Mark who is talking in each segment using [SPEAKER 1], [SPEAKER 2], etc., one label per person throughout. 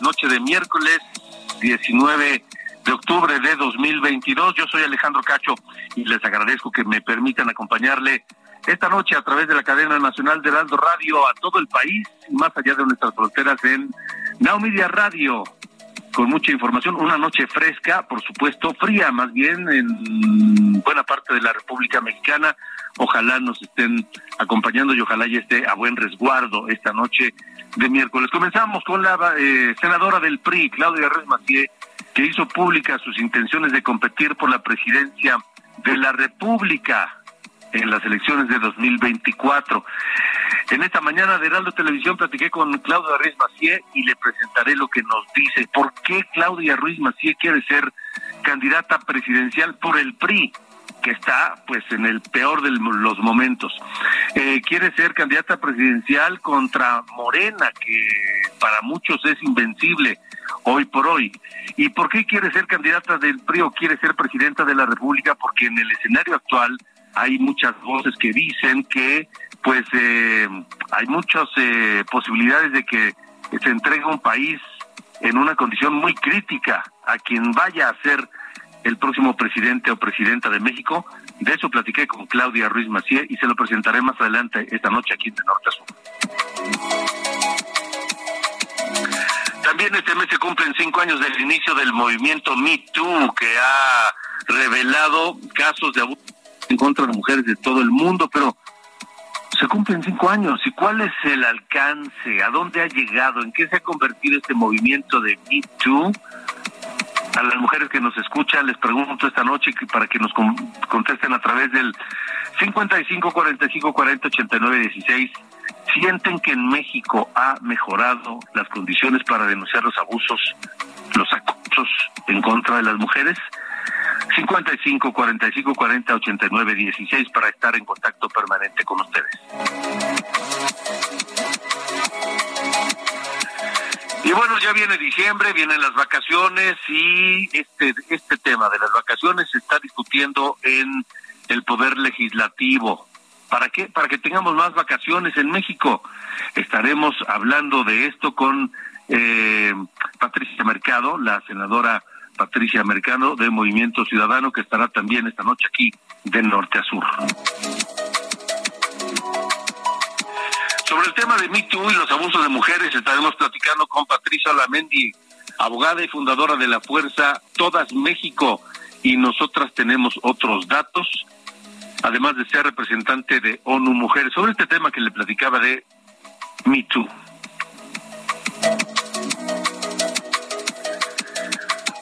[SPEAKER 1] Noche de miércoles 19 de octubre de 2022. Yo soy Alejandro Cacho y les agradezco que me permitan acompañarle esta noche a través de la cadena nacional de Heraldo Radio a todo el país, más allá de nuestras fronteras en Now Media Radio, con mucha información, una noche fresca, por supuesto, fría más bien en buena parte de la República Mexicana. Ojalá nos estén acompañando y ojalá ya esté a buen resguardo esta noche de miércoles. Comenzamos con la eh, senadora del PRI, Claudia Ruiz Macié, que hizo públicas sus intenciones de competir por la presidencia de la República en las elecciones de 2024. En esta mañana de Heraldo Televisión platiqué con Claudia Ruiz Macié y le presentaré lo que nos dice. ¿Por qué Claudia Ruiz Macié quiere ser candidata presidencial por el PRI? Que está pues en el peor de los momentos. Eh, quiere ser candidata presidencial contra Morena, que para muchos es invencible hoy por hoy. ¿Y por qué quiere ser candidata del PRI o quiere ser presidenta de la República? Porque en el escenario actual hay muchas voces que dicen que pues eh, hay muchas eh, posibilidades de que se entregue un país en una condición muy crítica a quien vaya a ser el próximo presidente o presidenta de México. De eso platiqué con Claudia Ruiz Macié y se lo presentaré más adelante esta noche aquí en Norte a Sur. También este mes se cumplen cinco años del inicio del movimiento Me Too, que ha revelado casos de abuso en contra de mujeres de todo el mundo, pero se cumplen cinco años. ¿Y cuál es el alcance? ¿A dónde ha llegado? ¿En qué se ha convertido este movimiento de Me Too? A las mujeres que nos escuchan les pregunto esta noche para que nos contesten a través del 55 45 40 89 16 sienten que en México ha mejorado las condiciones para denunciar los abusos, los acosos en contra de las mujeres. 55 45 40 89 16 para estar en contacto permanente con ustedes. Y bueno, ya viene diciembre, vienen las vacaciones y este este tema de las vacaciones se está discutiendo en el poder legislativo. ¿Para qué? Para que tengamos más vacaciones en México. Estaremos hablando de esto con eh, Patricia Mercado, la senadora Patricia Mercado de Movimiento Ciudadano, que estará también esta noche aquí de norte a sur. Sobre el tema de Me Too y los abusos de mujeres, estaremos platicando con Patricia Lamendi, abogada y fundadora de la Fuerza Todas México. y nosotras tenemos otros datos, además de ser representante de ONU Mujeres, sobre este tema que le platicaba de Me Too.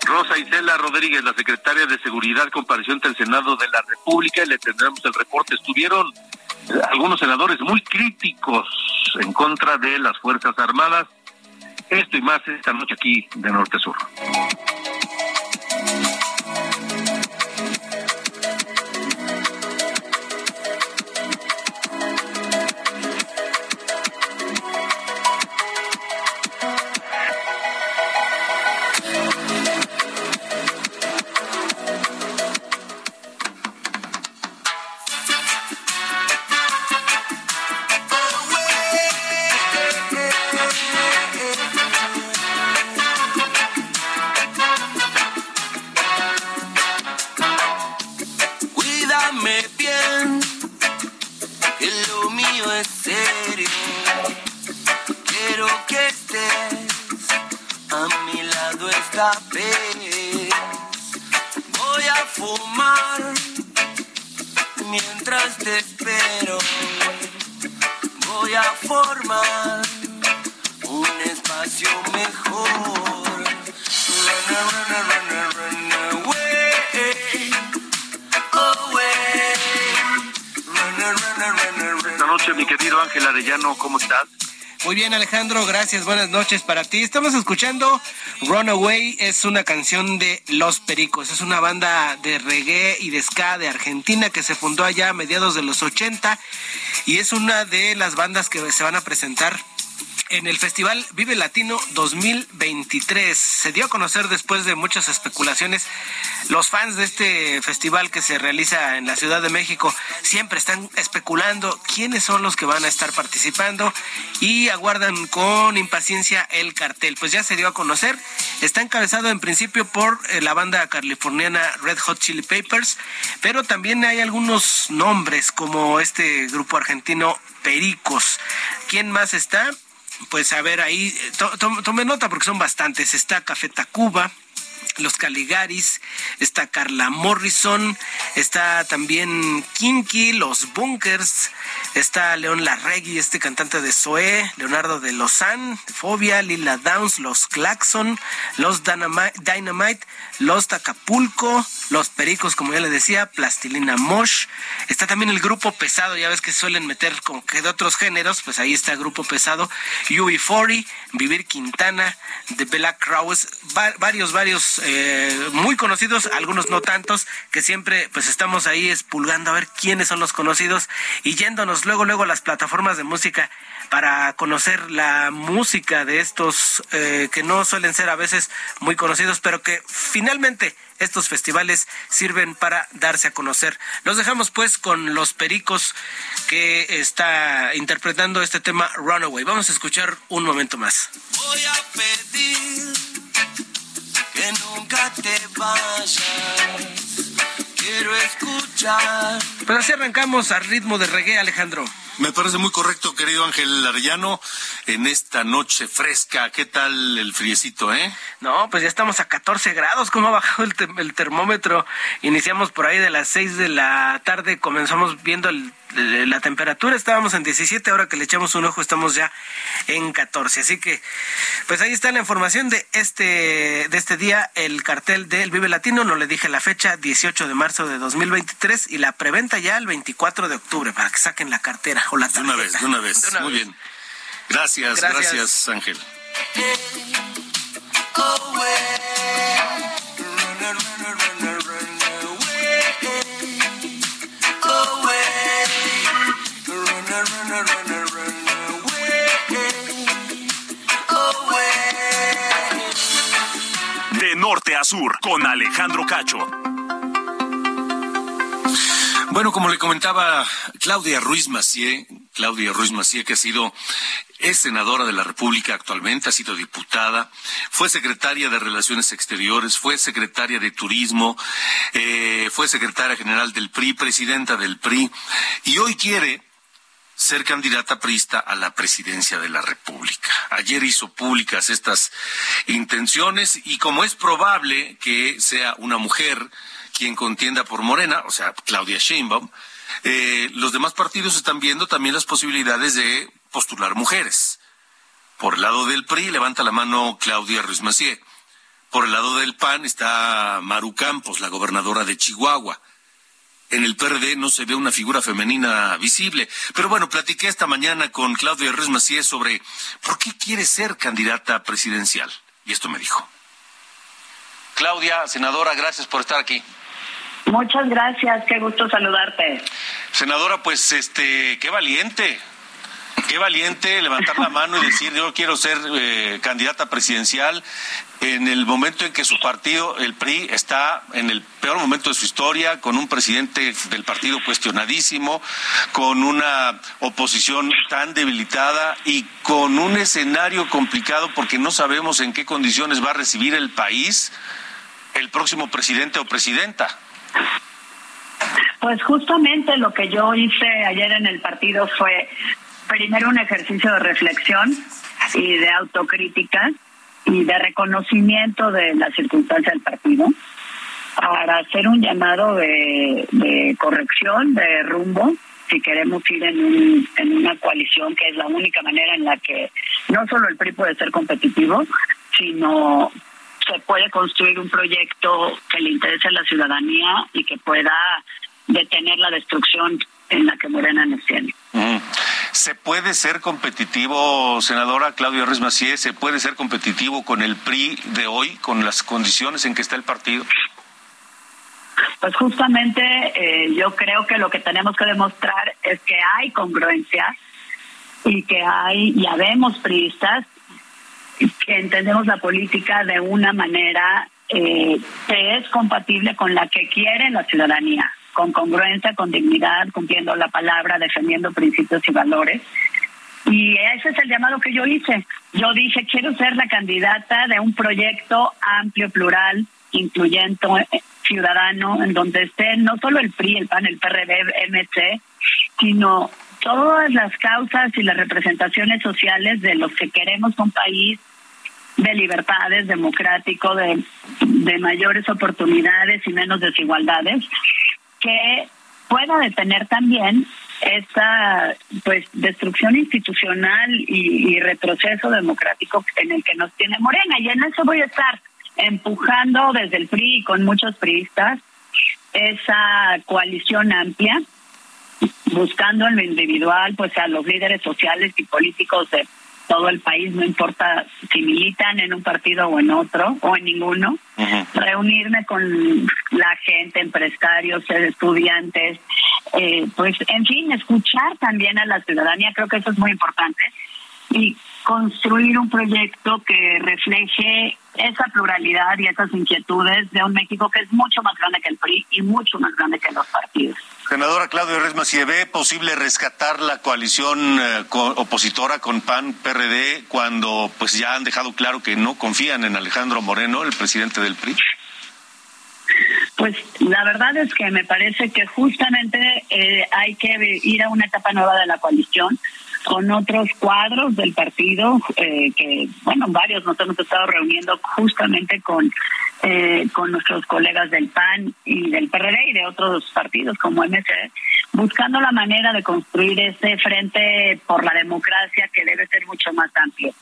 [SPEAKER 1] Rosa Isela Rodríguez, la secretaria de Seguridad, compareció ante el Senado de la República y le tendremos el reporte. Estuvieron algunos senadores muy críticos en contra de las Fuerzas Armadas. Esto y más esta noche aquí de Norte a Sur.
[SPEAKER 2] Alejandro, gracias, buenas noches para ti. Estamos escuchando Runaway, es una canción de Los Pericos, es una banda de reggae y de ska de Argentina que se fundó allá a mediados de los 80 y es una de las bandas que se van a presentar en el Festival Vive Latino 2023. Se dio a conocer después de muchas especulaciones. Los fans de este festival que se realiza en la Ciudad de México siempre están especulando quiénes son los que van a estar participando y aguardan con impaciencia el cartel. Pues ya se dio a conocer. Está encabezado en principio por eh, la banda californiana Red Hot Chili Papers, pero también hay algunos nombres como este grupo argentino Pericos. ¿Quién más está? Pues a ver ahí, tome nota porque son bastantes. Está Café Tacuba, los Caligaris, está Carla Morrison, está también Kinky, los Bunkers, está León Larregui, este cantante de Zoé, Leonardo de Lozán, Fobia, Lila Downs, los Claxon, los Dynamite, los Tacapulco, los Pericos, como ya le decía, Plastilina Mosh, está también el grupo pesado, ya ves que suelen meter como que de otros géneros, pues ahí está el grupo pesado, UB40, Vivir Quintana, The Black Crowes, varios, varios eh, muy conocidos, algunos no tantos, que siempre pues estamos ahí espulgando a ver quiénes son los conocidos y yéndonos luego, luego a las plataformas de música para conocer la música de estos eh, que no suelen ser a veces muy conocidos, pero que finalmente estos festivales sirven para darse a conocer. Los dejamos pues con los pericos que está interpretando este tema Runaway. Vamos a escuchar un momento más. Voy a pedir que nunca te vayas. Quiero escuchar. Pues así arrancamos al ritmo de reggae, Alejandro.
[SPEAKER 3] Me parece muy correcto, querido Ángel Arellano, en esta noche fresca. ¿Qué tal el friecito, eh?
[SPEAKER 2] No, pues ya estamos a 14 grados. ¿Cómo ha bajado el, el termómetro? Iniciamos por ahí de las 6 de la tarde, comenzamos viendo el la temperatura estábamos en 17, ahora que le echamos un ojo estamos ya en 14. Así que, pues ahí está la información de este, de este día, el cartel del Vive Latino, no le dije la fecha, 18 de marzo de 2023 y la preventa ya el 24 de octubre para que saquen la cartera o la
[SPEAKER 3] tarjeta. De una vez, de una vez. Muy bien. Gracias, gracias, Ángel.
[SPEAKER 4] Norte a sur, con Alejandro Cacho.
[SPEAKER 3] Bueno, como le comentaba Claudia Ruiz Macié, Claudia Ruiz Macié, que ha sido es senadora de la República actualmente, ha sido diputada, fue secretaria de Relaciones Exteriores, fue secretaria de Turismo, eh, fue secretaria general del PRI, presidenta del PRI, y hoy quiere ser candidata prista a la presidencia de la República. Ayer hizo públicas estas intenciones y como es probable que sea una mujer quien contienda por Morena, o sea, Claudia Sheinbaum, eh, los demás partidos están viendo también las posibilidades de postular mujeres. Por el lado del PRI levanta la mano Claudia Ruiz Macié. Por el lado del PAN está Maru Campos, la gobernadora de Chihuahua. En el PRD no se ve una figura femenina visible. Pero bueno, platiqué esta mañana con Claudia Ruiz Macié sobre por qué quiere ser candidata presidencial. Y esto me dijo. Claudia, senadora, gracias por estar aquí.
[SPEAKER 5] Muchas gracias, qué gusto saludarte.
[SPEAKER 3] Senadora, pues este, qué valiente, qué valiente levantar la mano y decir yo quiero ser eh, candidata presidencial en el momento en que su partido, el PRI, está en el peor momento de su historia, con un presidente del partido cuestionadísimo, con una oposición tan debilitada y con un escenario complicado porque no sabemos en qué condiciones va a recibir el país el próximo presidente o presidenta.
[SPEAKER 5] Pues justamente lo que yo hice ayer en el partido fue primero un ejercicio de reflexión y de autocrítica y de reconocimiento de la circunstancia del partido para hacer un llamado de, corrección, de rumbo, si queremos ir en, en una coalición que es la única manera en la que no solo el PRI puede ser competitivo, sino se puede construir un proyecto que le interese a la ciudadanía y que pueda detener la destrucción en la que Morena nos tiene.
[SPEAKER 3] Mm. ¿Se puede ser competitivo, senadora Claudia Ruiz se puede ser competitivo con el PRI de hoy, con las condiciones en que está el partido?
[SPEAKER 5] Pues justamente eh, yo creo que lo que tenemos que demostrar es que hay congruencia y que hay, ya vemos priistas que entendemos la política de una manera eh, que es compatible con la que quiere la ciudadanía, con congruencia, con dignidad, cumpliendo la palabra, defendiendo principios y valores. Y ese es el llamado que yo hice. Yo dije, quiero ser la candidata de un proyecto amplio, plural, incluyente, ciudadano, en donde esté no solo el PRI, el PAN, el PRD, MC, sino todas las causas y las representaciones sociales de los que queremos un país de libertades, democrático, de, de mayores oportunidades y menos desigualdades, que pueda detener también esta pues destrucción institucional y, y, retroceso democrático en el que nos tiene Morena. Y en eso voy a estar empujando desde el PRI con muchos priistas esa coalición amplia buscando en lo individual pues a los líderes sociales y políticos de todo el país, no importa si militan en un partido o en otro o en ninguno, reunirme con la gente, empresarios, estudiantes, eh, pues en fin, escuchar también a la ciudadanía, creo que eso es muy importante, y construir un proyecto que refleje esa pluralidad y esas inquietudes de un México que es mucho más grande que el PRI y mucho más grande que los partidos.
[SPEAKER 3] Senadora Claudia Resma, si ve posible rescatar la coalición eh, opositora con PAN, PRD, cuando pues ya han dejado claro que no confían en Alejandro Moreno, el presidente del PRI.
[SPEAKER 5] Pues la verdad es que me parece que justamente eh, hay que ir a una etapa nueva de la coalición con otros cuadros del partido, eh, que, bueno, varios nos hemos estado reuniendo justamente con, eh, con nuestros colegas del PAN y del PRD y de otros partidos como MC, buscando la manera de construir ese frente por la democracia que debe ser mucho más amplio.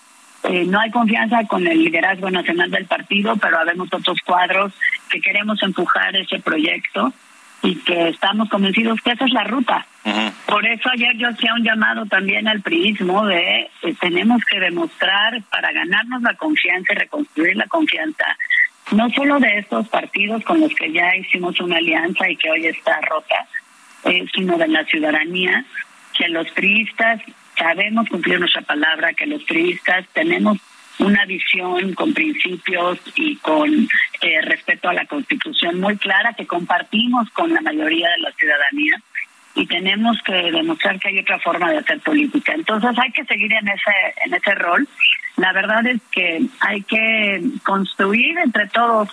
[SPEAKER 5] Eh, no hay confianza con el liderazgo nacional del partido, pero habemos otros cuadros que queremos empujar ese proyecto y que estamos convencidos que esa es la ruta. Por eso ayer yo hacía un llamado también al priismo de que tenemos que demostrar para ganarnos la confianza y reconstruir la confianza, no solo de estos partidos con los que ya hicimos una alianza y que hoy está rota, eh, sino de la ciudadanía, que los priistas sabemos cumplir nuestra palabra, que los priistas tenemos una visión con principios y con eh, respeto a la Constitución muy clara que compartimos con la mayoría de la ciudadanía y tenemos que demostrar que hay otra forma de hacer política. Entonces hay que seguir en ese en ese rol. La verdad es que hay que construir entre todos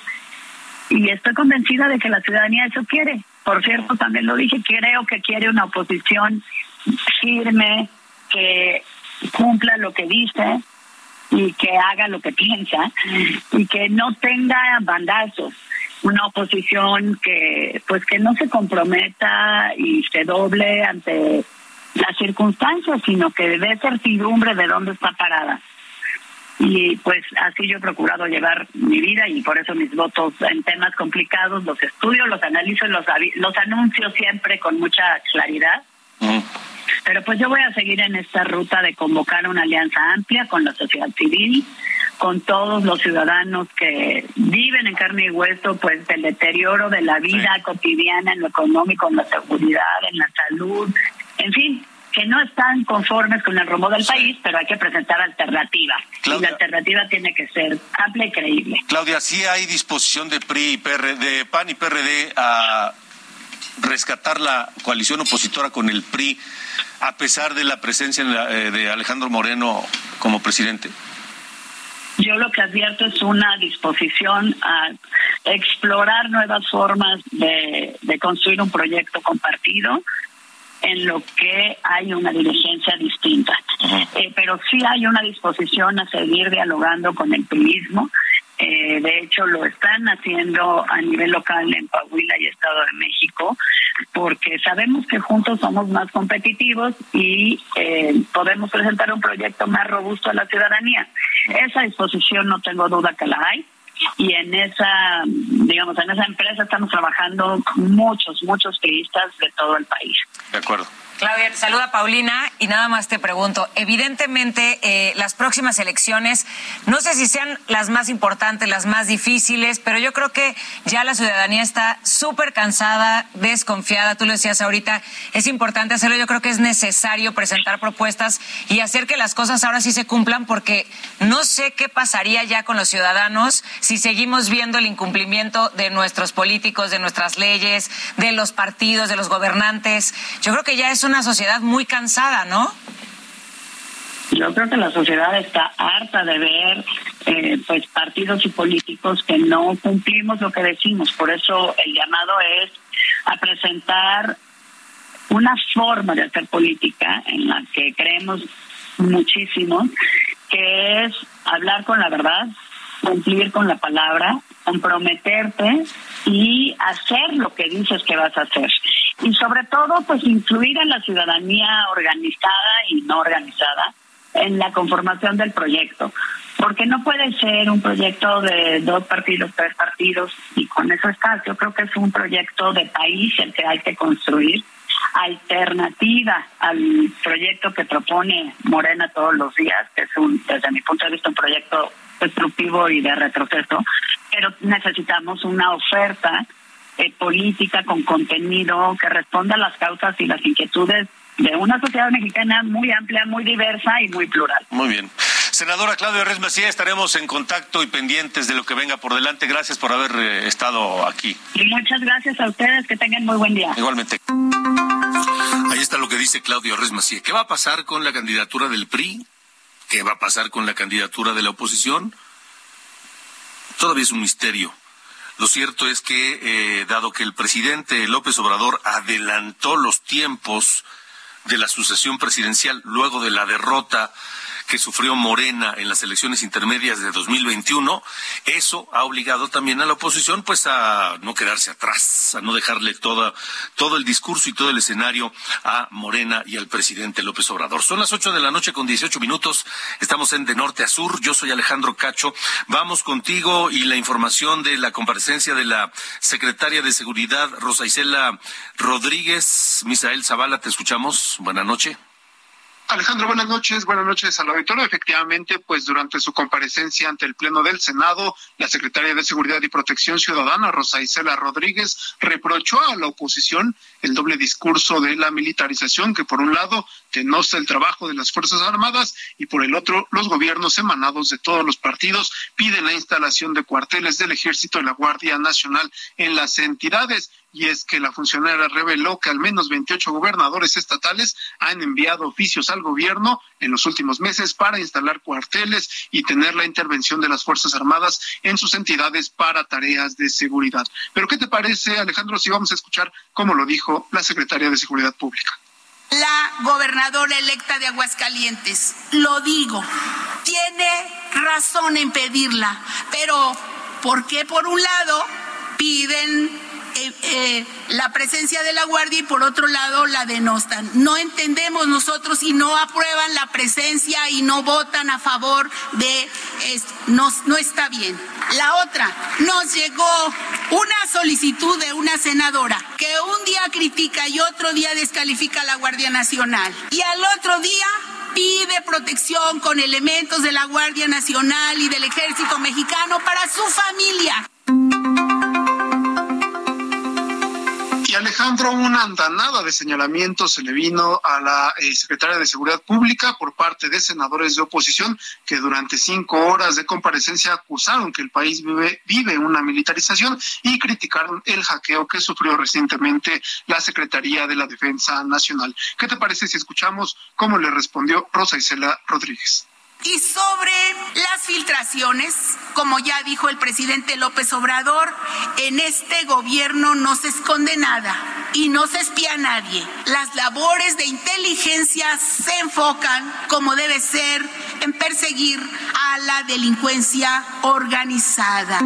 [SPEAKER 5] y estoy convencida de que la ciudadanía eso quiere. Por cierto, también lo dije, creo que quiere una oposición firme, que cumpla lo que dice, y que haga lo que piensa y que no tenga bandazos una oposición que pues que no se comprometa y se doble ante las circunstancias, sino que dé certidumbre de dónde está parada. Y pues así yo he procurado llevar mi vida y por eso mis votos en temas complicados los estudio, los analizo los, los anuncio siempre con mucha claridad. Pero pues yo voy a seguir en esta ruta de convocar una alianza amplia con la sociedad civil, con todos los ciudadanos que viven en carne y hueso, pues el deterioro de la vida cotidiana en lo económico, en la seguridad, en la salud, en fin, que no están conformes con el rumbo del país, pero hay que presentar alternativas. y la alternativa tiene que ser amplia y creíble.
[SPEAKER 3] Claudia, sí hay disposición de PRI y PRD, de PAN y PRD a rescatar la coalición opositora con el PRI a pesar de la presencia eh, de Alejandro Moreno como presidente.
[SPEAKER 5] Yo lo que advierto es una disposición a explorar nuevas formas de, construir un proyecto compartido en lo que hay una diligencia distinta. Eh, pero sí hay una disposición a seguir dialogando con el turismo. Eh, de hecho, lo están haciendo a nivel local en Coahuila y Estado de México, porque sabemos que juntos somos más competitivos y eh, podemos presentar un proyecto más robusto a la ciudadanía. Esa disposición no tengo duda que la hay y en esa, digamos, en esa empresa estamos trabajando muchos, muchos turistas de todo el país.
[SPEAKER 3] De acuerdo.
[SPEAKER 6] Claudia, te saluda Paulina y nada más te pregunto, evidentemente eh, las próximas elecciones, no sé si sean las más importantes, las más difíciles, pero yo creo que ya la ciudadanía está súper cansada, desconfiada, tú lo decías ahorita, es importante hacerlo, yo creo que es necesario presentar propuestas y hacer que las cosas ahora sí se cumplan porque no sé qué pasaría ya con los ciudadanos si seguimos viendo el incumplimiento de nuestros políticos, de nuestras leyes, de los partidos, de los gobernantes. Yo creo que ya es una sociedad muy cansada, ¿no?
[SPEAKER 5] Yo creo que la sociedad está harta de ver eh, pues partidos y políticos que no cumplimos lo que decimos. Por eso el llamado es a presentar una forma de hacer política en la que creemos muchísimo, que es hablar con la verdad, cumplir con la palabra, comprometerte y hacer lo que dices que vas a hacer y sobre todo pues influir en la ciudadanía organizada y no organizada en la conformación del proyecto, porque no puede ser un proyecto de dos partidos, tres partidos y con eso está. Yo creo que es un proyecto de país el que hay que construir, alternativa al proyecto que propone Morena todos los días, que es un, desde mi punto de vista, un proyecto destructivo y de retroceso, pero necesitamos una oferta eh, política con contenido que responda a las causas y las inquietudes de una sociedad mexicana muy amplia, muy diversa y muy plural.
[SPEAKER 3] Muy bien. Senadora Claudia Reyes Macía, estaremos en contacto y pendientes de lo que venga por delante. Gracias por haber eh, estado aquí.
[SPEAKER 5] Y muchas gracias a ustedes. Que tengan muy buen día.
[SPEAKER 3] Igualmente. Ahí está lo que dice Claudio Reyes Macía. ¿Qué va a pasar con la candidatura del PRI? ¿Qué va a pasar con la candidatura de la oposición? Todavía es un misterio. Lo cierto es que, eh, dado que el presidente López Obrador adelantó los tiempos de la sucesión presidencial luego de la derrota que sufrió Morena en las elecciones intermedias de 2021, eso ha obligado también a la oposición pues a no quedarse atrás, a no dejarle toda, todo el discurso y todo el escenario a Morena y al presidente López Obrador. Son las ocho de la noche con 18 minutos, estamos en de norte a sur, yo soy Alejandro Cacho, vamos contigo y la información de la comparecencia de la secretaria de Seguridad Rosa Isela Rodríguez, Misael Zavala, te escuchamos, buenas noches.
[SPEAKER 7] Alejandro, buenas noches. Buenas noches al auditorio. Efectivamente, pues durante su comparecencia ante el Pleno del Senado, la secretaria de Seguridad y Protección Ciudadana, Rosa Isela Rodríguez, reprochó a la oposición el doble discurso de la militarización, que por un lado denosta el trabajo de las Fuerzas Armadas y por el otro los gobiernos emanados de todos los partidos piden la instalación de cuarteles del Ejército y la Guardia Nacional en las entidades y es que la funcionaria reveló que al menos 28 gobernadores estatales han enviado oficios al gobierno en los últimos meses para instalar cuarteles y tener la intervención de las Fuerzas Armadas en sus entidades para tareas de seguridad. Pero ¿qué te parece, Alejandro, si vamos a escuchar cómo lo dijo la secretaria de Seguridad Pública?
[SPEAKER 8] La gobernadora electa de Aguascalientes, lo digo, tiene razón en pedirla, pero ¿por qué por un lado piden eh, eh, la presencia de la Guardia y por otro lado la denostan. No entendemos nosotros y no aprueban la presencia y no votan a favor de esto. No, no está bien. La otra, nos llegó una solicitud de una senadora que un día critica y otro día descalifica a la Guardia Nacional. Y al otro día pide protección con elementos de la Guardia Nacional y del Ejército Mexicano para su familia.
[SPEAKER 7] Alejandro, una andanada de señalamientos se le vino a la eh, secretaria de Seguridad Pública por parte de senadores de oposición que durante cinco horas de comparecencia acusaron que el país vive, vive una militarización y criticaron el hackeo que sufrió recientemente la Secretaría de la Defensa Nacional. ¿Qué te parece si escuchamos cómo le respondió Rosa Isela Rodríguez?
[SPEAKER 8] Y sobre las filtraciones, como ya dijo el presidente López Obrador, en este gobierno no se esconde nada y no se espía a nadie. Las labores de inteligencia se enfocan, como debe ser, en perseguir a la delincuencia organizada.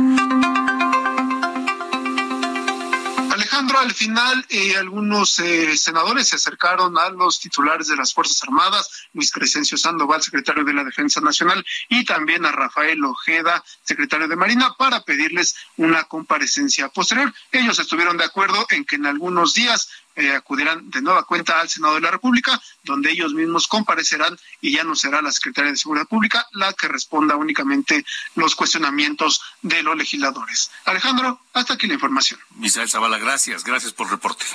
[SPEAKER 7] Alejandro, al final eh, algunos eh, senadores se acercaron a los titulares de las Fuerzas Armadas, Luis Crescencio Sandoval, secretario de la Defensa Nacional, y también a Rafael Ojeda, secretario de Marina, para pedirles una comparecencia posterior. Ellos estuvieron de acuerdo en que en algunos días eh, acudirán de nueva cuenta al Senado de la República, donde ellos mismos comparecerán y ya no será la Secretaría de Seguridad Pública la que responda únicamente los cuestionamientos de los legisladores. Alejandro, hasta aquí la información.
[SPEAKER 3] Misael Zavala, gracias, gracias por el reporte.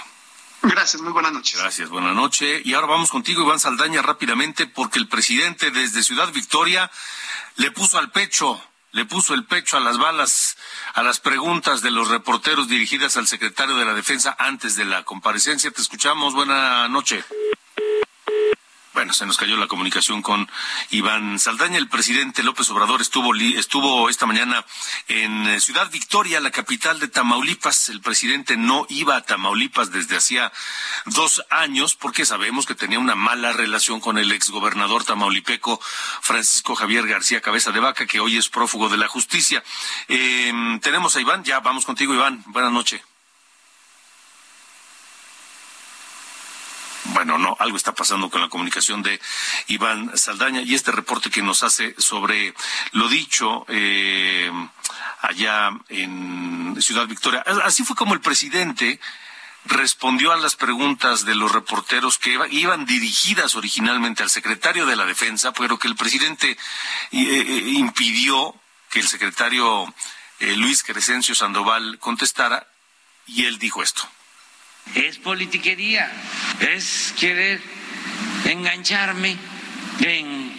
[SPEAKER 7] Gracias, muy buenas noches.
[SPEAKER 3] Gracias, buenas noches. Y ahora vamos contigo, Iván Saldaña, rápidamente, porque el presidente desde Ciudad Victoria le puso al pecho le puso el pecho a las balas, a las preguntas de los reporteros dirigidas al secretario de la Defensa antes de la comparecencia. Te escuchamos. Buena noche. Bueno, se nos cayó la comunicación con Iván Saldaña. El presidente López Obrador estuvo, estuvo esta mañana en eh, Ciudad Victoria, la capital de Tamaulipas. El presidente no iba a Tamaulipas desde hacía dos años porque sabemos que tenía una mala relación con el exgobernador tamaulipeco Francisco Javier García Cabeza de Vaca, que hoy es prófugo de la justicia. Em, tenemos a Iván, ya vamos contigo, Iván. Buenas noches. Bueno, no, algo está pasando con la comunicación de Iván Saldaña y este reporte que nos hace sobre lo dicho eh, allá en Ciudad Victoria. Así fue como el presidente respondió a las preguntas de los reporteros que iban dirigidas originalmente al secretario de la Defensa, pero que el presidente eh, eh, impidió que el secretario Luis Crescencio Sandoval contestara y él dijo esto
[SPEAKER 9] es politiquería, es querer engancharme en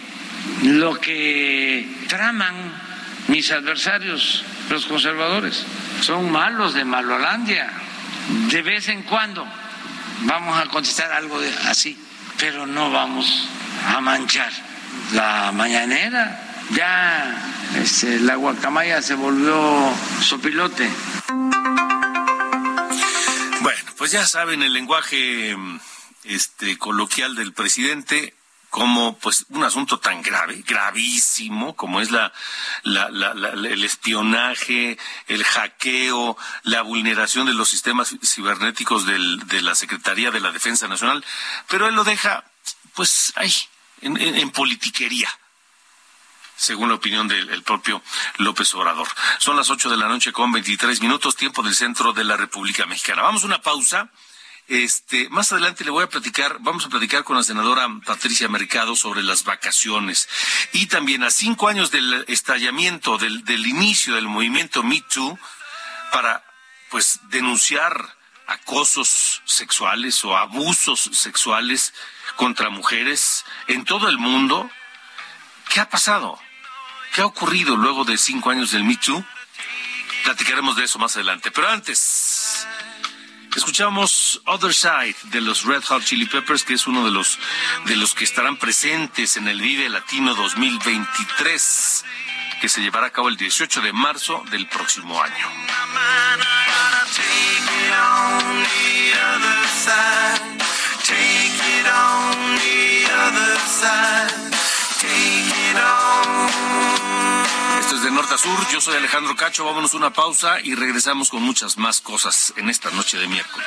[SPEAKER 9] lo que traman mis adversarios, los conservadores. Son malos de Malolandia. De vez en cuando vamos a contestar algo de, así, pero no vamos a manchar la mañanera. Ya este, la guacamaya se volvió sopilote.
[SPEAKER 3] Pues ya saben el lenguaje este coloquial del presidente como pues un asunto tan grave, gravísimo como es la, el espionaje, el hackeo, la vulneración de los sistemas cibernéticos de la Secretaría de la Defensa Nacional, pero él lo deja pues ahí, en politiquería según la opinión del propio López Obrador. Son las ocho de la noche con veintitrés minutos, tiempo del centro de la República Mexicana. Vamos a una pausa. Este, más adelante le voy a platicar, vamos a platicar con la senadora Patricia Mercado sobre las vacaciones. Y también a cinco años del estallamiento, del, del inicio del movimiento Me Too, para pues denunciar acosos sexuales o abusos sexuales contra mujeres en todo el mundo. ¿Qué ha pasado? ¿Qué ha ocurrido luego de cinco años del Me Too? Platicaremos de eso más adelante. Pero antes, escuchamos Other Side de los Red Hot Chili Peppers, que es uno de los, de los que estarán presentes en el Vive Latino 2023, que se llevará a cabo el 18 de marzo del próximo año. Norte a sur. Yo soy Alejandro Cacho. Vámonos una pausa y regresamos con muchas más cosas en esta noche de miércoles.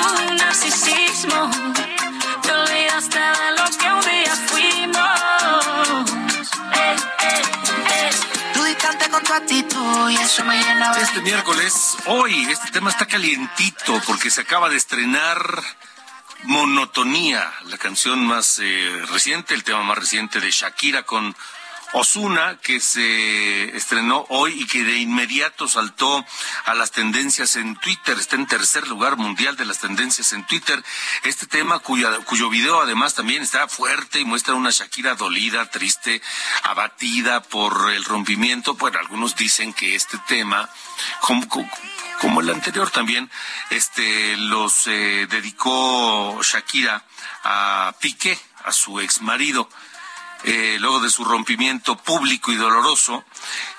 [SPEAKER 10] tu narcisismo. Te olvidaste de lo que un día fuimos. Eh, eh, eh. Tú distante con tu actitud y eso me llena de
[SPEAKER 3] Este miércoles, hoy, este tema está calientito porque se acaba de estrenar Monotonía, la canción más eh, reciente, el tema más reciente de Shakira con Osuna, que se estrenó hoy y que de inmediato saltó a las tendencias en Twitter. Está en tercer lugar mundial de las tendencias en Twitter. Este tema cuyo video además también está fuerte y muestra una Shakira dolida, triste, abatida por el rompimiento. Bueno, algunos dicen que este tema, como el anterior también, este los eh, dedicó Shakira a Piqué, a su ex marido eh, luego de su rompimiento público y doloroso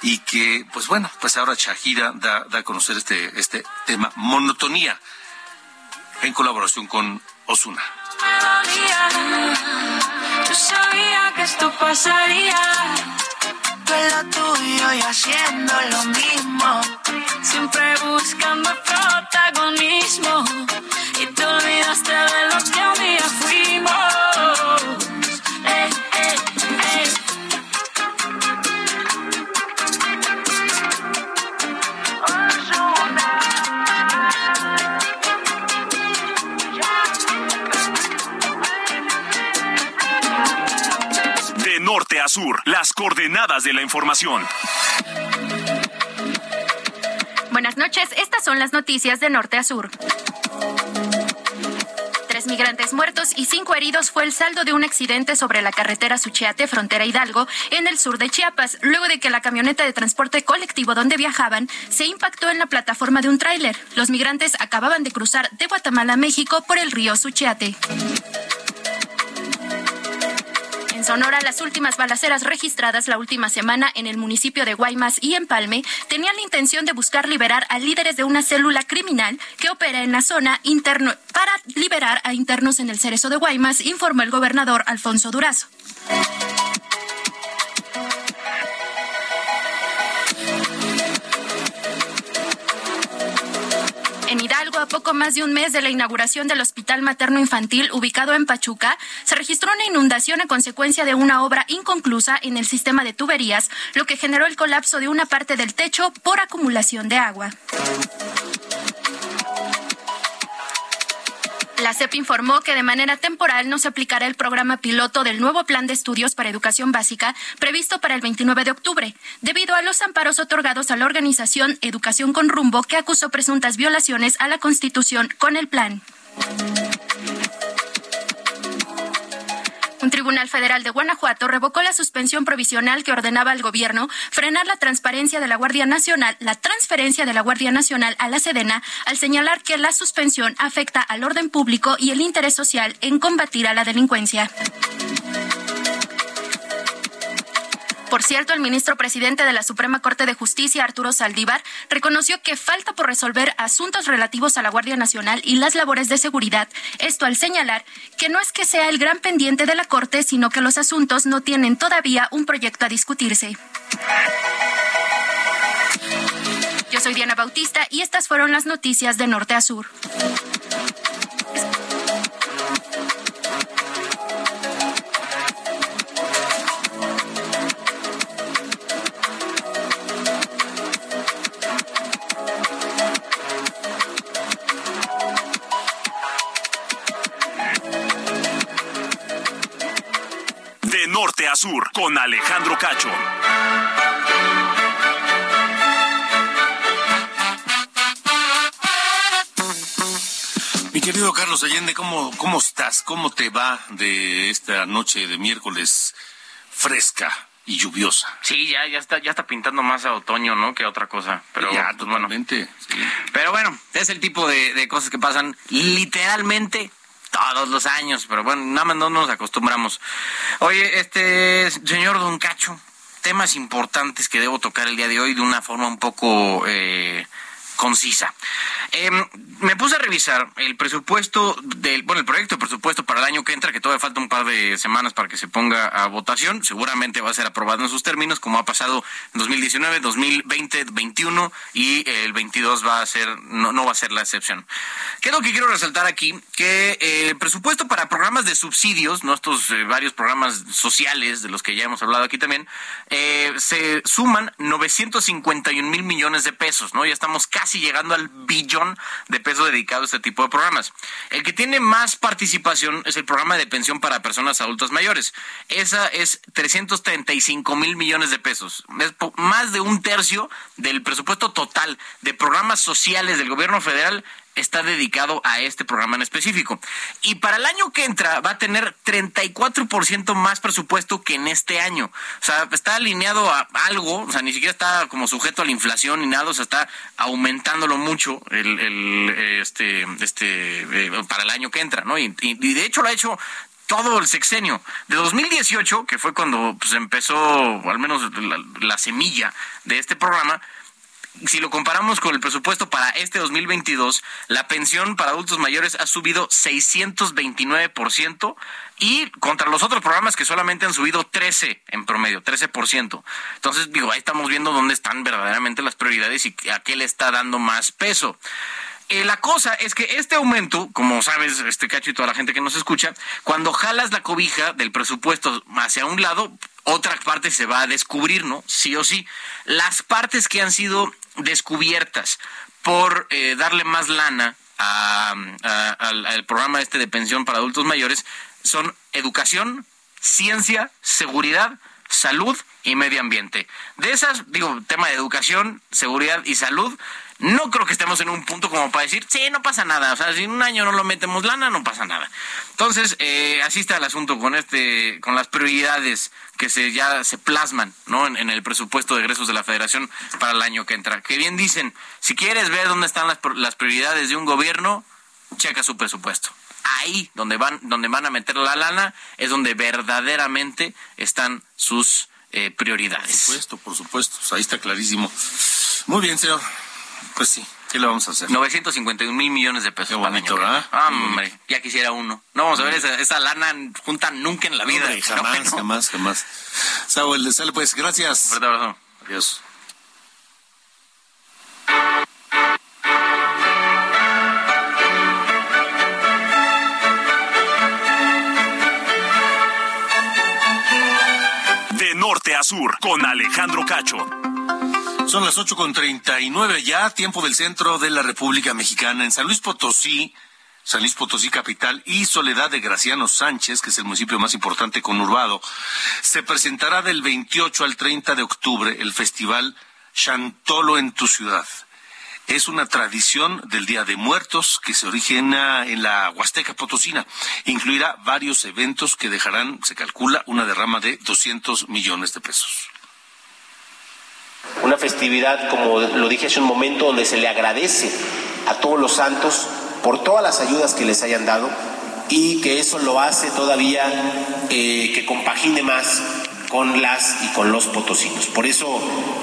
[SPEAKER 3] y que pues bueno pues ahora Shakira da, da a conocer este este tema monotonía en colaboración con Osuna.
[SPEAKER 10] Yo sabía que esto pasaría. Lo tuyo y haciendo lo mismo. Siempre buscando protagonismo. Y te olvidaste de lo que un día fuimos.
[SPEAKER 4] Sur, las coordenadas de la información.
[SPEAKER 11] Buenas noches, estas son las noticias de norte a sur. Tres migrantes muertos y cinco heridos fue el saldo de un accidente sobre la carretera Suchiate, frontera Hidalgo, en el sur de Chiapas, luego de que la camioneta de transporte colectivo donde viajaban se impactó en la plataforma de un tráiler. Los migrantes acababan de cruzar de Guatemala a México por el río Suchiate. En Sonora, las últimas balaceras registradas la última semana en el municipio de Guaymas y Empalme tenían la intención de buscar liberar a líderes de una célula criminal que opera en la zona interno para liberar a internos en el cerezo de Guaymas, informó el gobernador Alfonso Durazo. Poco más de un mes de la inauguración del Hospital Materno Infantil ubicado en Pachuca, se registró una inundación a consecuencia de una obra inconclusa en el sistema de tuberías, lo que generó el colapso de una parte del techo por acumulación de agua. La CEP informó que de manera temporal no se aplicará el programa piloto del nuevo Plan de Estudios para Educación Básica previsto para el 29 de octubre, debido a los amparos otorgados a la organización Educación con Rumbo que acusó presuntas violaciones a la Constitución con el plan. Un tribunal federal de Guanajuato revocó la suspensión provisional que ordenaba al gobierno frenar la transparencia de la Guardia Nacional, la transferencia de la Guardia Nacional a la Sedena, al señalar que la suspensión afecta al orden público y el interés social en combatir a la delincuencia. Por cierto, el ministro presidente de la Suprema Corte de Justicia, Arturo Saldívar, reconoció que falta por resolver asuntos relativos a la Guardia Nacional y las labores de seguridad. Esto al señalar que no es que sea el gran pendiente de la Corte, sino que los asuntos no tienen todavía un proyecto a discutirse. Yo soy Diana Bautista y estas fueron las noticias de Norte a Sur.
[SPEAKER 3] Carlos Allende, ¿cómo, ¿cómo estás? ¿Cómo te va de esta noche de miércoles fresca y lluviosa?
[SPEAKER 12] Sí, ya, ya está, ya está pintando más a otoño, ¿no? Que a otra cosa. Pero
[SPEAKER 3] Ya,
[SPEAKER 12] pues, bueno.
[SPEAKER 3] sí.
[SPEAKER 12] Pero bueno, es el tipo de, de cosas que pasan literalmente todos los años. Pero bueno, nada más no nos acostumbramos. Oye, este señor Don Cacho, temas importantes que debo tocar el día de hoy de una forma un poco eh, concisa. Em, me puse a revisar el presupuesto del, bueno, el proyecto de presupuesto para el año que entra, que todavía falta un par de semanas para que se ponga a votación. Seguramente va a ser aprobado en sus términos, como ha pasado en 2019, 2020, 2021 y el 22 va a ser, no, no va a ser la excepción. ¿Qué es lo que quiero resaltar aquí? Que eh, el presupuesto para programas de subsidios, ¿no? estos eh, varios programas sociales de los que ya hemos hablado aquí también, eh, se suman 951 mil millones de pesos, ¿no? Ya estamos casi llegando al billón de pesos dedicado a este tipo de programas. El que tiene más participación es el programa de pensión para personas adultas mayores. Esa es 335 mil millones de pesos. Es más de un tercio del presupuesto total de programas sociales del gobierno federal está dedicado a este programa en específico. Y para el año que entra va a tener 34% más presupuesto que en este año. O sea, está alineado a algo, o sea, ni siquiera está como sujeto a la inflación ni nada, o sea, está aumentándolo mucho el, el, este, este, eh, para el año que entra, ¿no? Y, de hecho lo ha hecho todo el sexenio. De 2018, que fue cuando pues, empezó, al menos la semilla de este programa, si lo comparamos con el presupuesto para este 2022, la pensión para adultos mayores ha subido 629% y contra los otros programas que solamente han subido 13 en promedio, 13%. Entonces, digo, ahí estamos viendo dónde están verdaderamente las prioridades y a qué le está dando más peso. Eh, la cosa es que este aumento, como sabes, este cacho y toda la gente que nos escucha, cuando jalas la cobija del presupuesto hacia un lado, otra parte se va a descubrir, ¿no? Sí o sí. Las partes que han sido descubiertas por eh, darle más lana a- a- al, al programa este de pensión para adultos mayores son educación, ciencia, seguridad, salud y medio ambiente. De esas, digo, tema de educación, seguridad y salud, no creo que estemos en un punto como para decir, sí, no pasa nada. O sea, si en un año no lo metemos lana, no pasa nada. Entonces, eh, así está el asunto con este, con las prioridades que se ya se plasman, ¿no? En, el presupuesto de egresos de la Federación para el año que entra. Que bien dicen, si quieres ver dónde están las, las prioridades de un gobierno, checa su presupuesto. ahí donde van, donde van a meter la lana, es donde verdaderamente están sus eh, prioridades.
[SPEAKER 3] Por supuesto, por supuesto. Pues ahí está clarísimo. Muy bien, señor. Pues sí. ¿Qué le vamos a hacer?
[SPEAKER 12] 951 mil millones de pesos. Qué
[SPEAKER 3] bonito, ¿verdad?
[SPEAKER 12] Hombre, ya quisiera uno. No vamos a ver esa, esa lana junta nunca en la vida.
[SPEAKER 3] jamás, jamás, jamás. Saúl, sale pues. Gracias.
[SPEAKER 12] Fuerte abrazo.
[SPEAKER 3] Adiós.
[SPEAKER 4] De norte a sur, con Alejandro Cacho.
[SPEAKER 3] Son las ocho con treinta y nueve ya, tiempo del centro de la República Mexicana. En San Luis Potosí, San Luis Potosí capital y Soledad de Graciano Sánchez, que es el municipio más importante conurbado, se presentará del 28 al 30 de octubre el festival Chantolo en tu ciudad. Es una tradición del Día de Muertos que se origina en la Huasteca Potosina. Incluirá varios eventos que dejarán, se calcula, una derrama de 200 millones de pesos.
[SPEAKER 13] Una festividad, como lo dije hace un momento, donde se le agradece a todos los santos por todas las ayudas que les hayan dado y que eso lo hace todavía eh, que compagine más con las y con los potosinos. Por eso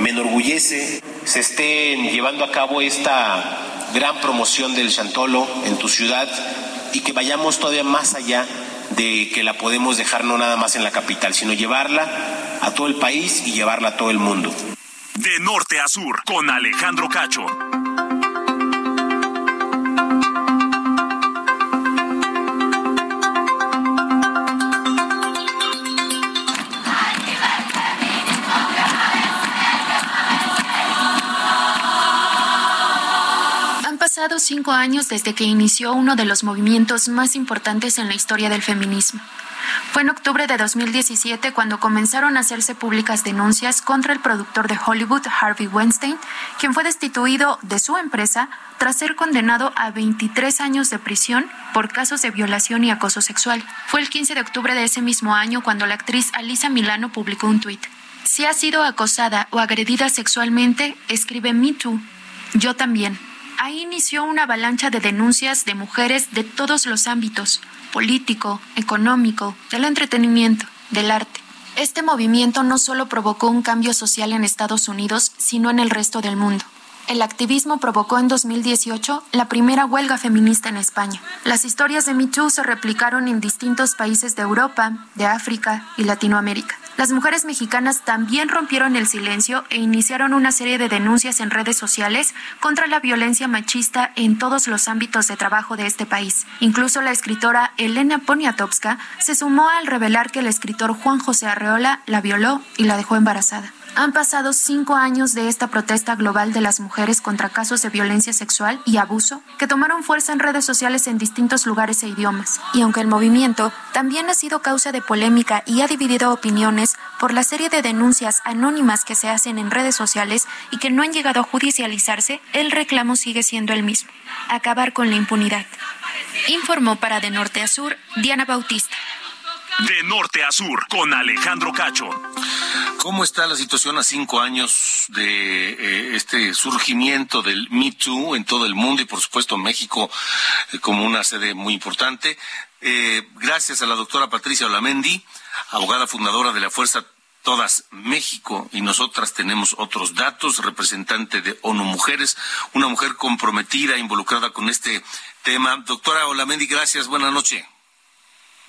[SPEAKER 13] me enorgullece se estén llevando a cabo esta gran promoción del Chantolo en tu ciudad y que vayamos todavía más allá de que la podemos dejar no nada más en la capital, sino llevarla a todo el país y llevarla a todo el mundo.
[SPEAKER 4] De norte a sur, con Alejandro Cacho.
[SPEAKER 14] Han pasado cinco años desde que inició uno de los movimientos más importantes en la historia del feminismo. Fue en octubre de 2017 cuando comenzaron a hacerse públicas denuncias contra el productor de Hollywood, Harvey Weinstein, quien fue destituido de su empresa tras ser condenado a 23 años de prisión por casos de violación y acoso sexual. Fue el 15 de octubre de ese mismo año cuando la actriz Alisa Milano publicó un tuit. Si ha sido acosada o agredida sexualmente, escribe Me Too. Yo también. Ahí inició una avalancha de denuncias de mujeres de todos los ámbitos, político, económico, del entretenimiento, del arte. Este movimiento no solo provocó un cambio social en Estados Unidos, sino en el resto del mundo. El activismo provocó en 2018 la primera huelga feminista en España. Las historias de Me Too se replicaron en distintos países de Europa, de África y Latinoamérica. Las mujeres mexicanas también rompieron el silencio e iniciaron una serie de denuncias en redes sociales contra la violencia machista en todos los ámbitos de trabajo de este país. Incluso la escritora Elena Poniatowska se sumó al revelar que el escritor Juan José Arreola la violó y la dejó embarazada. Han pasado cinco años de esta protesta global de las mujeres contra casos de violencia sexual y abuso que tomaron fuerza en redes sociales en distintos lugares e idiomas. Y aunque el movimiento también ha sido causa de polémica y ha dividido opiniones por la serie de denuncias anónimas que se hacen en redes sociales y que no han llegado a judicializarse, el reclamo sigue siendo el mismo, acabar con la impunidad. Informó para De Norte a Sur Diana Bautista.
[SPEAKER 4] De norte a sur, con Alejandro Cacho.
[SPEAKER 3] ¿Cómo está la situación a cinco años de eh, este surgimiento del Me Too en todo el mundo y por supuesto México eh, como una sede muy importante? Eh, gracias a la doctora Patricia Olamendi, abogada fundadora de la Fuerza Todas México y nosotras tenemos otros datos, representante de ONU Mujeres, una mujer comprometida, involucrada con este tema. Doctora Olamendi, gracias, buenas noches.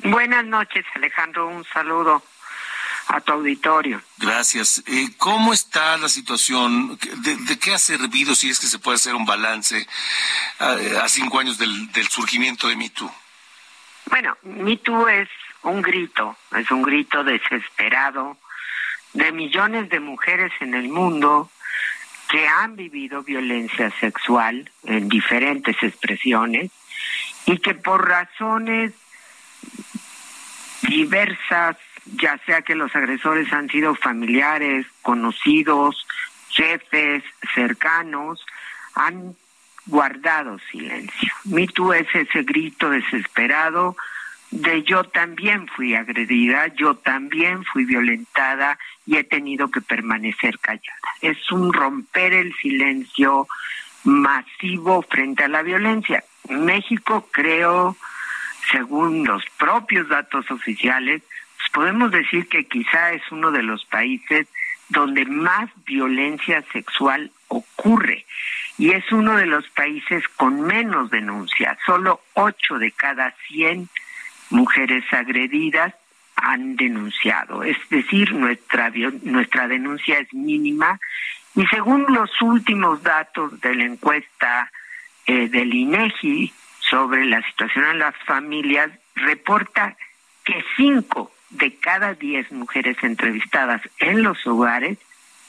[SPEAKER 15] Buenas noches, Alejandro. Un saludo a tu auditorio.
[SPEAKER 3] Gracias. Eh, ¿Cómo está la situación? ¿De, qué ha servido, si es que se puede hacer un balance a, cinco años del, del, surgimiento de MeToo?
[SPEAKER 15] Bueno, MeToo es un grito, es un grito desesperado de millones de mujeres en el mundo que han vivido violencia sexual en diferentes expresiones y que por razones diversas, ya sea que los agresores han sido familiares, conocidos, jefes, cercanos, han guardado silencio. Me tú es ese grito desesperado de yo también fui agredida, yo también fui violentada y he tenido que permanecer callada. Es un romper el silencio masivo frente a la violencia. México creo según los propios datos oficiales, pues podemos decir que quizá es uno de los países donde más violencia sexual ocurre y es uno de los países con menos denuncias. Solo 8 de cada 100 mujeres agredidas han denunciado. Es decir, nuestra, nuestra denuncia es mínima y según los últimos datos de la encuesta eh, del INEGI sobre la situación en las familias, reporta que 5 de cada 10 mujeres entrevistadas en los hogares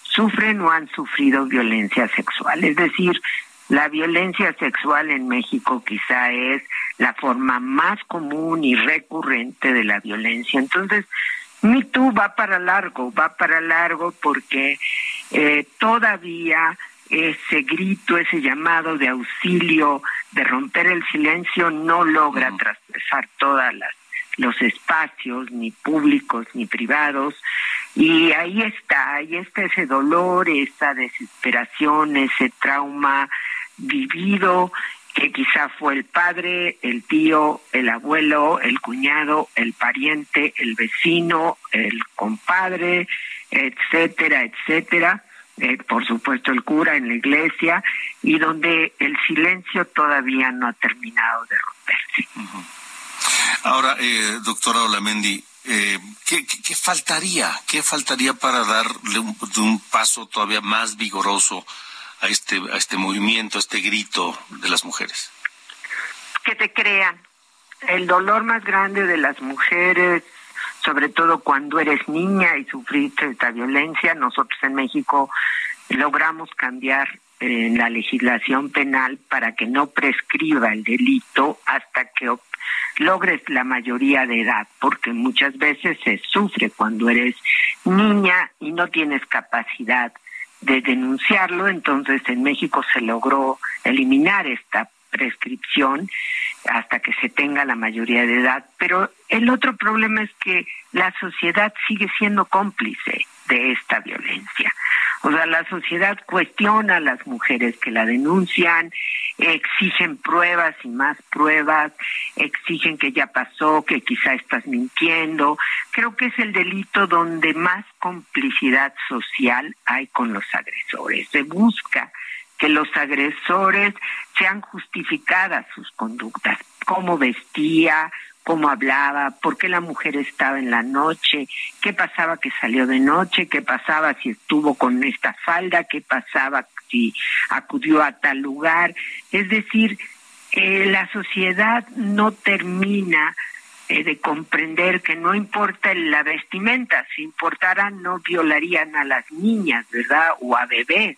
[SPEAKER 15] sufren o han sufrido violencia sexual. Es decir, la violencia sexual en México quizá es la forma más común y recurrente de la violencia. Entonces, tú va para largo, va para largo porque eh, todavía ese grito, ese llamado de auxilio, de romper el silencio, no logra traspasar todas las los espacios, ni públicos ni privados, y ahí está, ahí está ese dolor, esa desesperación, ese trauma vivido que quizá fue el padre, el tío, el abuelo, el cuñado, el pariente, el vecino, el compadre, etcétera, etcétera. Eh, por supuesto el cura en la iglesia y donde el silencio todavía no ha terminado de romperse.
[SPEAKER 3] Ahora, eh, doctora Olamendi, eh, ¿qué, qué, faltaría? ¿Qué faltaría para darle un, paso todavía más vigoroso a este, a este movimiento, a este grito de las mujeres?
[SPEAKER 15] Que te crean. El dolor más grande de las mujeres, sobre todo cuando eres niña y sufriste esta violencia, nosotros en México logramos cambiar en la legislación penal para que no prescriba el delito hasta que logres la mayoría de edad, porque muchas veces se sufre cuando eres niña y no tienes capacidad de denunciarlo, entonces en México se logró eliminar esta prescripción hasta que se tenga la mayoría de edad, pero el otro problema es que la sociedad sigue siendo cómplice de esta violencia. O sea, la sociedad cuestiona a las mujeres que la denuncian, exigen pruebas y más pruebas, exigen que ya pasó, que quizá estás mintiendo. Creo que es el delito donde más complicidad social hay con los agresores. Se busca que los agresores sean justificadas sus conductas, cómo vestía, cómo hablaba, por qué la mujer estaba en la noche, qué pasaba que salió de noche, qué pasaba si estuvo con esta falda, qué pasaba si acudió a tal lugar. Es decir, eh, la sociedad no termina eh, de comprender que no importa la vestimenta, si importara no violarían a las niñas, ¿verdad? O a bebés.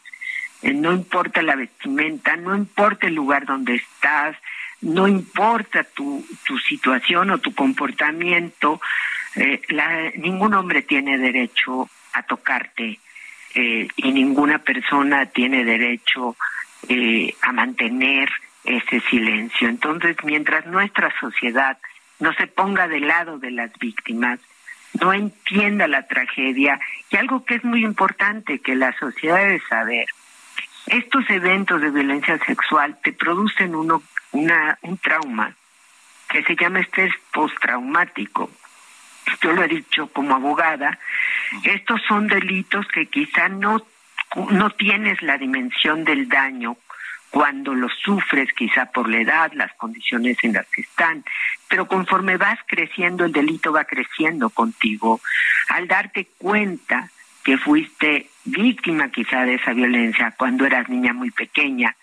[SPEAKER 15] No importa la vestimenta, no importa el lugar donde estás, no importa tu, tu situación o tu comportamiento, eh, ningún hombre tiene derecho a tocarte eh, y ninguna persona tiene derecho eh, a mantener ese silencio. Entonces, mientras nuestra sociedad no se ponga del lado de las víctimas, no entienda la tragedia y algo que es muy importante que la sociedad debe saber, estos eventos de violencia sexual te producen uno una, un trauma que se llama estrés postraumático. Yo lo he dicho como abogada, estos son delitos que quizá no, no tienes la dimensión del daño cuando los sufres, quizá por la edad, las condiciones en las que están, pero conforme vas creciendo, el delito va creciendo contigo. Al darte cuenta que fuiste víctima quizá de esa violencia cuando eras niña muy pequeña,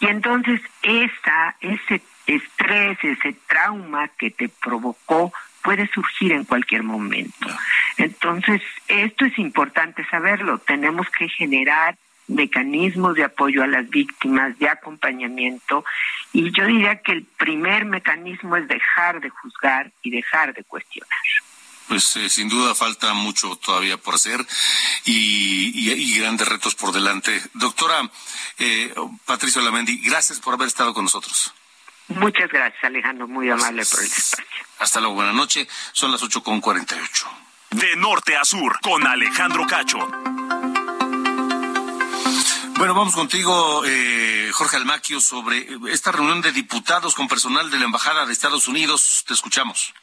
[SPEAKER 15] y entonces esa, ese estrés, ese trauma que te provocó puede surgir en cualquier momento. Entonces, esto es importante saberlo. Tenemos que generar mecanismos de apoyo a las víctimas, de acompañamiento, y yo diría que el primer mecanismo es dejar de juzgar y dejar de cuestionar.
[SPEAKER 3] Pues eh, sin duda falta mucho todavía por hacer y, grandes retos por delante. Doctora eh, Patricia Lamendi, gracias por haber estado con nosotros.
[SPEAKER 15] Muchas gracias, Alejandro, muy amable por el espacio.
[SPEAKER 3] Hasta luego, buenas noches. Son las ocho con cuarenta y ocho.
[SPEAKER 4] De norte a sur, con Alejandro Cacho.
[SPEAKER 3] Bueno, vamos contigo, eh, Jorge Almaquio, sobre esta reunión de diputados con personal de la Embajada de Estados Unidos. Te escuchamos.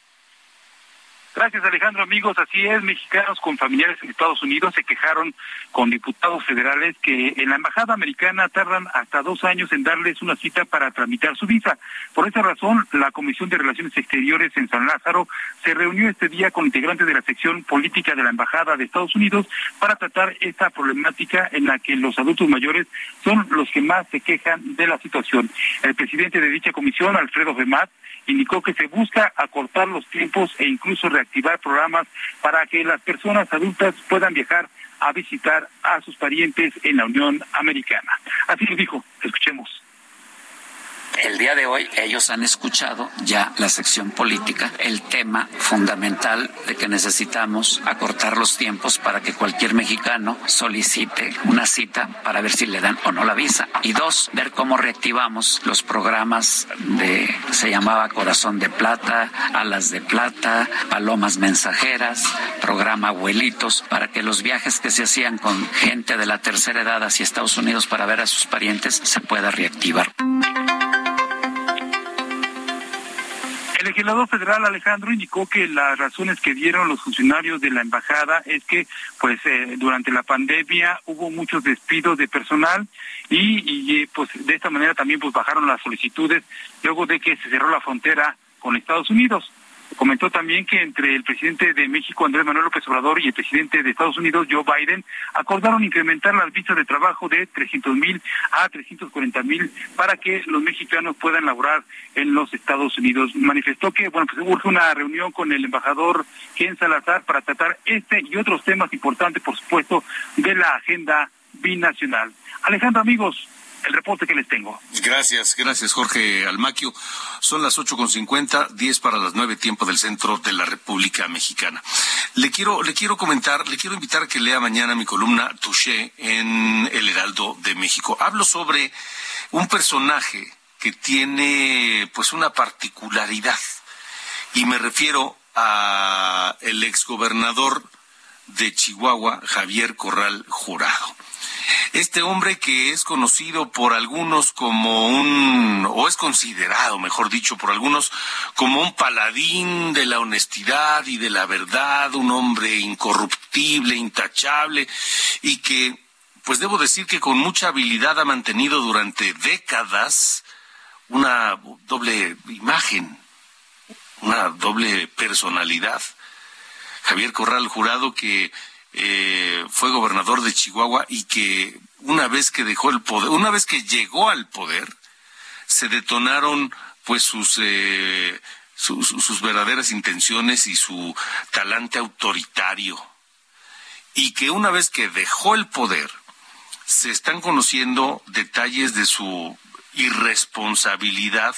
[SPEAKER 16] Gracias, Alejandro. Amigos, así es. Mexicanos con familiares en Estados Unidos se quejaron con diputados federales que en la embajada americana tardan hasta dos años en darles una cita para tramitar su visa. Por esa razón, la Comisión de Relaciones Exteriores en San Lázaro se reunió este día con integrantes de la sección política de la embajada de Estados Unidos para tratar esta problemática en la que los adultos mayores son los que más se quejan de la situación. El presidente de dicha comisión, Alfredo Femat, indicó que se busca acortar los tiempos e incluso reactivar programas para que las personas adultas puedan viajar a visitar a sus parientes en la Unión Americana. Así lo dijo, escuchemos
[SPEAKER 17] el día de hoy ellos han escuchado ya la sección política, el tema fundamental de que necesitamos acortar los tiempos para que cualquier mexicano solicite una cita para ver si le dan o no la visa. Y dos, ver cómo reactivamos los programas de, se llamaba Corazón de Plata, Alas de Plata, Palomas Mensajeras, programa Abuelitos, para que los viajes que se hacían con gente de la tercera edad hacia Estados Unidos para ver a sus parientes se pueda reactivar.
[SPEAKER 16] El legislador federal Alejandro indicó que las razones que dieron los funcionarios de la embajada es que pues eh, durante la pandemia hubo muchos despidos de personal y, pues de esta manera también pues bajaron las solicitudes luego de que se cerró la frontera con Estados Unidos. Comentó también que entre el presidente de México, Andrés Manuel López Obrador, y el presidente de Estados Unidos, Joe Biden, acordaron incrementar las visas de trabajo de 300 mil a 340 mil para que los mexicanos puedan laborar en los Estados Unidos. Manifestó que, bueno, pues urge una reunión con el embajador Ken Salazar para tratar este y otros temas importantes, por supuesto, de la agenda binacional. Alejandro, amigos, el reporte que les tengo.
[SPEAKER 3] Gracias, gracias Jorge Almaquio. Son las ocho con cincuenta, diez para las nueve tiempo del centro de la República Mexicana. Le quiero, le quiero comentar, le quiero invitar a que lea mañana mi columna Touché en El Heraldo de México. Hablo sobre un personaje que tiene pues una particularidad y me refiero a el exgobernador de Chihuahua, Javier Corral Jurado. Este hombre que es conocido por algunos como un, o es considerado, mejor dicho, por algunos como un paladín de la honestidad y de la verdad, un hombre incorruptible, intachable, y que, pues debo decir que con mucha habilidad ha mantenido durante décadas una doble imagen, una doble personalidad. Javier Corral Jurado que eh, fue gobernador de Chihuahua y que una vez que dejó el poder, una vez que llegó al poder, se detonaron pues eh, sus verdaderas intenciones y su talante autoritario. Y que una vez que dejó el poder, se están conociendo detalles de su irresponsabilidad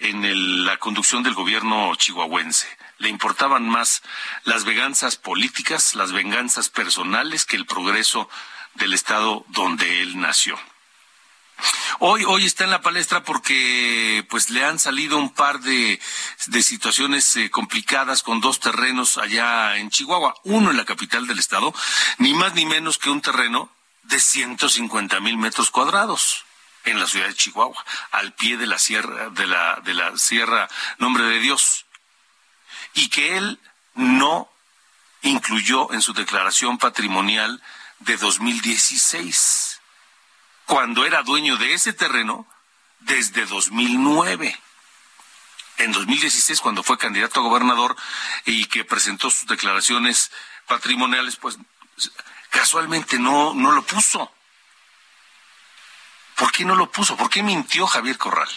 [SPEAKER 3] en la conducción del gobierno chihuahuense le importaban más las venganzas políticas, las venganzas personales que el progreso del Estado donde él nació. Hoy, hoy está en la palestra porque pues le han salido un par de, situaciones eh, complicadas con dos terrenos allá en Chihuahua. Uno en la capital del estado, ni más ni menos que un terreno de 150 mil metros cuadrados en la ciudad de Chihuahua, al pie de la sierra, de la, de la sierra Nombre de Dios y que él no incluyó en su declaración patrimonial de 2016, cuando era dueño de ese terreno desde 2009. En 2016, cuando fue candidato a gobernador y que presentó sus declaraciones patrimoniales, pues casualmente no, no lo puso. ¿Por qué no lo puso? ¿Por qué mintió Javier Corral?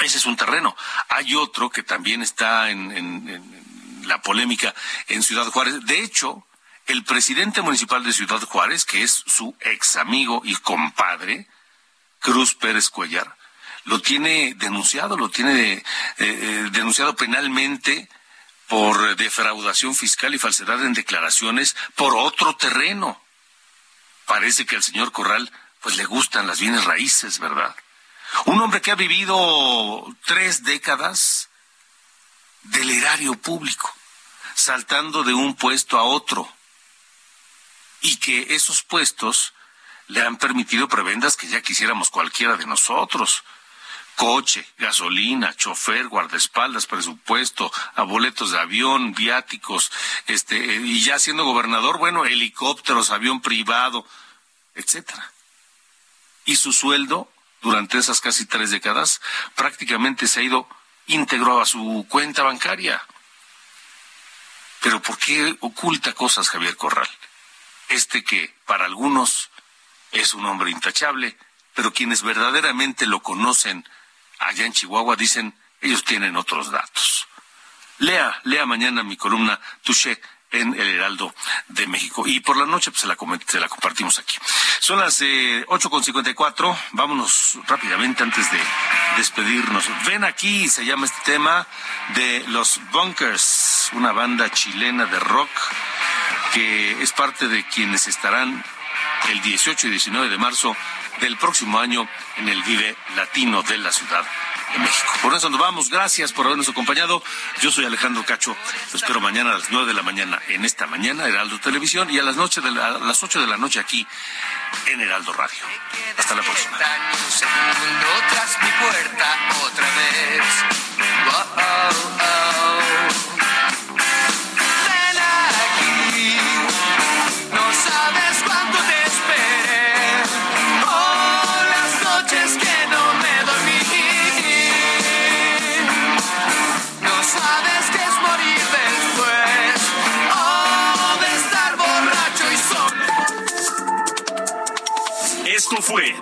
[SPEAKER 3] Ese es un terreno. Hay otro que también está en, la polémica en Ciudad Juárez. De hecho, el presidente municipal de Ciudad Juárez, que es su ex amigo y compadre, Cruz Pérez Cuellar, lo tiene denunciado, lo tiene eh, eh, denunciado penalmente por defraudación fiscal y falsedad en declaraciones por otro terreno. Parece que al señor Corral pues le gustan las bienes raíces, ¿verdad? Un hombre que ha vivido tres décadas del erario público, saltando de un puesto a otro, y que esos puestos le han permitido prebendas que ya quisiéramos cualquiera de nosotros coche, gasolina, chofer, guardaespaldas, presupuesto, a boletos de avión, viáticos, este, y ya siendo gobernador, bueno, helicópteros, avión privado, etcétera. Y su sueldo, durante esas casi tres décadas, prácticamente se ha ido íntegro a su cuenta bancaria. Pero ¿por qué oculta cosas Javier Corral? Este que para algunos es un hombre intachable, pero quienes verdaderamente lo conocen allá en Chihuahua dicen, ellos tienen otros datos. Lea, lea mañana mi columna Touché en el Heraldo de México. Y por la noche pues, se, la, se la compartimos aquí. Son las eh, ocho con cincuenta Vámonos rápidamente antes de despedirnos. Ven aquí, se llama este tema de Los Bunkers, una banda chilena de rock que es parte de quienes estarán el 18 y 19 de marzo del próximo año en el Vive Latino de la Ciudad de México. Por eso nos vamos. Gracias por habernos acompañado. Yo soy Alejandro Cacho. Los espero mañana a las 9 de la mañana en esta mañana, Heraldo Televisión, y a las, noche de a las 8 de la noche aquí en Heraldo Radio. Hasta la próxima.